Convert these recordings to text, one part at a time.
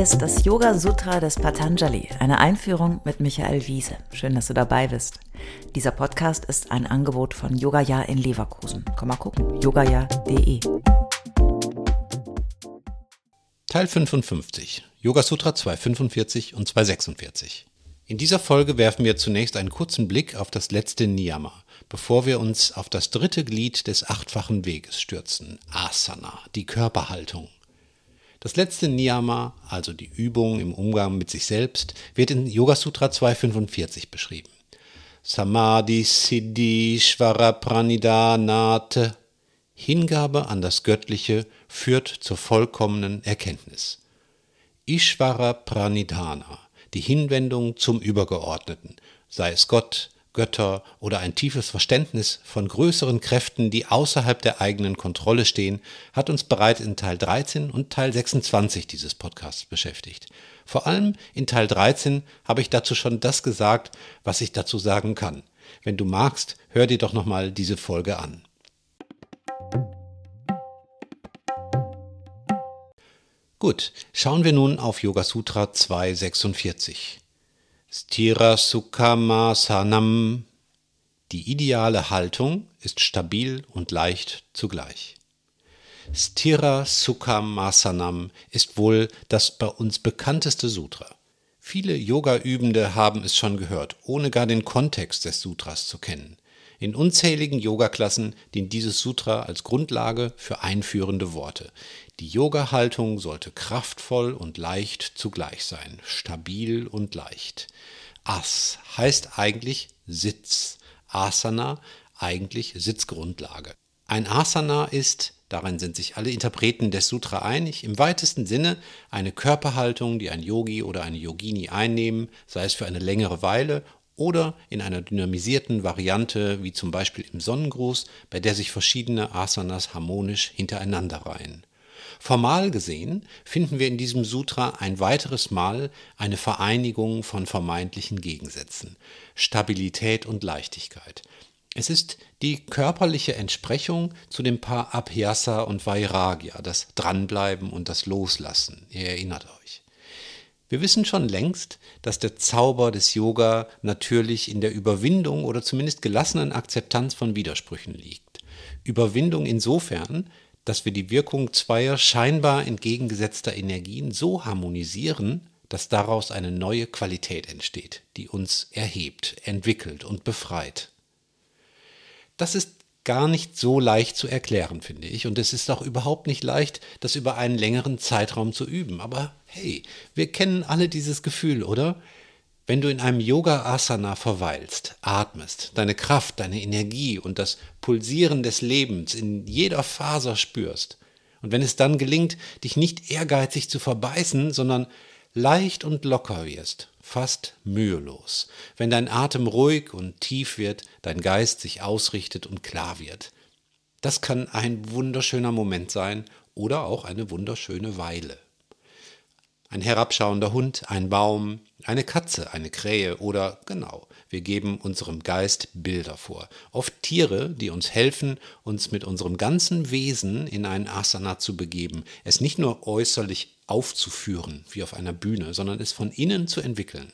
Ist das Yoga Sutra des Patanjali, eine Einführung mit Michael Wiese. Schön, dass du dabei bist. Dieser Podcast ist ein Angebot von Yogaya in Leverkusen. Komm mal gucken, yogaya.de. Teil 55, Yoga Sutra 245 und 246. In dieser Folge werfen wir zunächst einen kurzen Blick auf das letzte Niyama, bevor wir uns auf das dritte Glied des achtfachen Weges stürzen, Asana, die Körperhaltung. Das letzte Niyama, also die Übung im Umgang mit sich selbst, wird in Yoga Sutra 245 beschrieben. Samadhi Siddhi Pranidhanate Hingabe an das Göttliche führt zur vollkommenen Erkenntnis. Ishvara Pranidhana, die Hinwendung zum Übergeordneten, sei es Gott, Götter oder ein tiefes Verständnis von größeren Kräften, die außerhalb der eigenen Kontrolle stehen, hat uns bereits in Teil 13 und Teil 26 dieses Podcasts beschäftigt. Vor allem in Teil 13 habe ich dazu schon das gesagt, was ich dazu sagen kann. Wenn du magst, hör dir doch nochmal diese Folge an. Gut, schauen wir nun auf Yoga Sutra 246. Stira Sukhamasanam. Die ideale Haltung ist stabil und leicht zugleich. Stira Sukhamasanam ist wohl das bei uns bekannteste Sutra. Viele Yoga-Übende haben es schon gehört, ohne gar den Kontext des Sutras zu kennen. In unzähligen Yogaklassen dient dieses Sutra als Grundlage für einführende Worte. Die Yoga-Haltung sollte kraftvoll und leicht zugleich sein, stabil und leicht. As heißt eigentlich Sitz, Asana eigentlich Sitzgrundlage. Ein Asana ist, darin sind sich alle Interpreten des Sutra einig, im weitesten Sinne eine Körperhaltung, die ein Yogi oder eine Yogini einnehmen, sei es für eine längere Weile oder in einer dynamisierten Variante, wie zum Beispiel im Sonnengruß, bei der sich verschiedene Asanas harmonisch hintereinander reihen. Formal gesehen finden wir in diesem Sutra ein weiteres Mal eine Vereinigung von vermeintlichen Gegensätzen, Stabilität und Leichtigkeit. Es ist die körperliche Entsprechung zu dem Paar Abhyasa und Vairagya, das Dranbleiben und das Loslassen. Ihr erinnert euch. Wir wissen schon längst, dass der Zauber des Yoga natürlich in der Überwindung oder zumindest gelassenen Akzeptanz von Widersprüchen liegt. Überwindung insofern, dass wir die Wirkung zweier scheinbar entgegengesetzter Energien so harmonisieren, dass daraus eine neue Qualität entsteht, die uns erhebt, entwickelt und befreit. Das ist gar nicht so leicht zu erklären, finde ich, und es ist auch überhaupt nicht leicht, das über einen längeren Zeitraum zu üben. Aber hey, wir kennen alle dieses Gefühl, oder? Wenn du in einem Yoga-Asana verweilst, atmest, deine Kraft, deine Energie und das Pulsieren des Lebens in jeder Faser spürst, und wenn es dann gelingt, dich nicht ehrgeizig zu verbeißen, sondern leicht und locker wirst, fast mühelos, wenn dein Atem ruhig und tief wird, dein Geist sich ausrichtet und klar wird. Das kann ein wunderschöner Moment sein oder auch eine wunderschöne Weile. Ein herabschauender Hund, ein Baum, eine Katze, eine Krähe oder genau, wir geben unserem Geist Bilder vor. Oft Tiere, die uns helfen, uns mit unserem ganzen Wesen in ein Asana zu begeben, es nicht nur äußerlich aufzuführen wie auf einer Bühne, sondern es von innen zu entwickeln.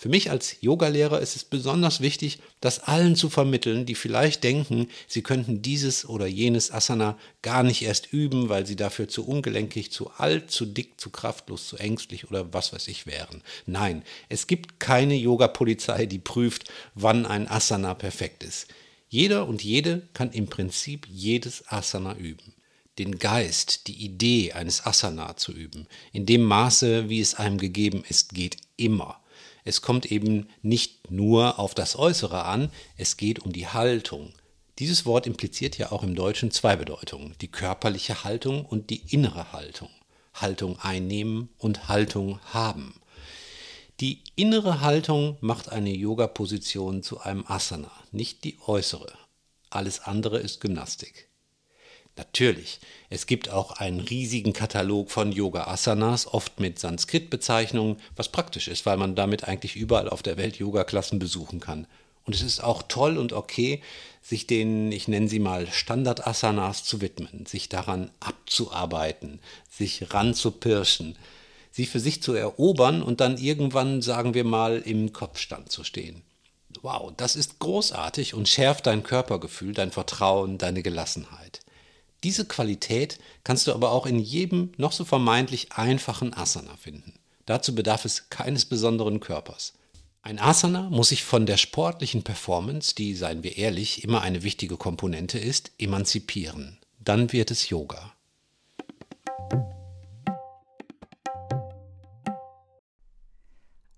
Für mich als Yogalehrer ist es besonders wichtig, das allen zu vermitteln, die vielleicht denken, sie könnten dieses oder jenes Asana gar nicht erst üben, weil sie dafür zu ungelenkig, zu alt, zu dick, zu kraftlos, zu ängstlich oder was weiß ich wären. Nein, es gibt keine Yoga-Polizei, die prüft, wann ein Asana perfekt ist. Jeder und jede kann im Prinzip jedes Asana üben den Geist, die Idee eines Asana zu üben, in dem Maße, wie es einem gegeben ist, geht immer. Es kommt eben nicht nur auf das Äußere an, es geht um die Haltung. Dieses Wort impliziert ja auch im Deutschen zwei Bedeutungen, die körperliche Haltung und die innere Haltung. Haltung einnehmen und Haltung haben. Die innere Haltung macht eine Yoga-Position zu einem Asana, nicht die äußere. Alles andere ist Gymnastik. Natürlich, es gibt auch einen riesigen Katalog von Yoga-Asanas, oft mit Sanskrit-Bezeichnungen, was praktisch ist, weil man damit eigentlich überall auf der Welt Yoga-Klassen besuchen kann. Und es ist auch toll und okay, sich den, ich nenne sie mal Standard-Asanas zu widmen, sich daran abzuarbeiten, sich ranzupirschen, sie für sich zu erobern und dann irgendwann, sagen wir mal, im Kopfstand zu stehen. Wow, das ist großartig und schärft dein Körpergefühl, dein Vertrauen, deine Gelassenheit. Diese Qualität kannst du aber auch in jedem noch so vermeintlich einfachen Asana finden. Dazu bedarf es keines besonderen Körpers. Ein Asana muss sich von der sportlichen Performance, die, seien wir ehrlich, immer eine wichtige Komponente ist, emanzipieren. Dann wird es Yoga.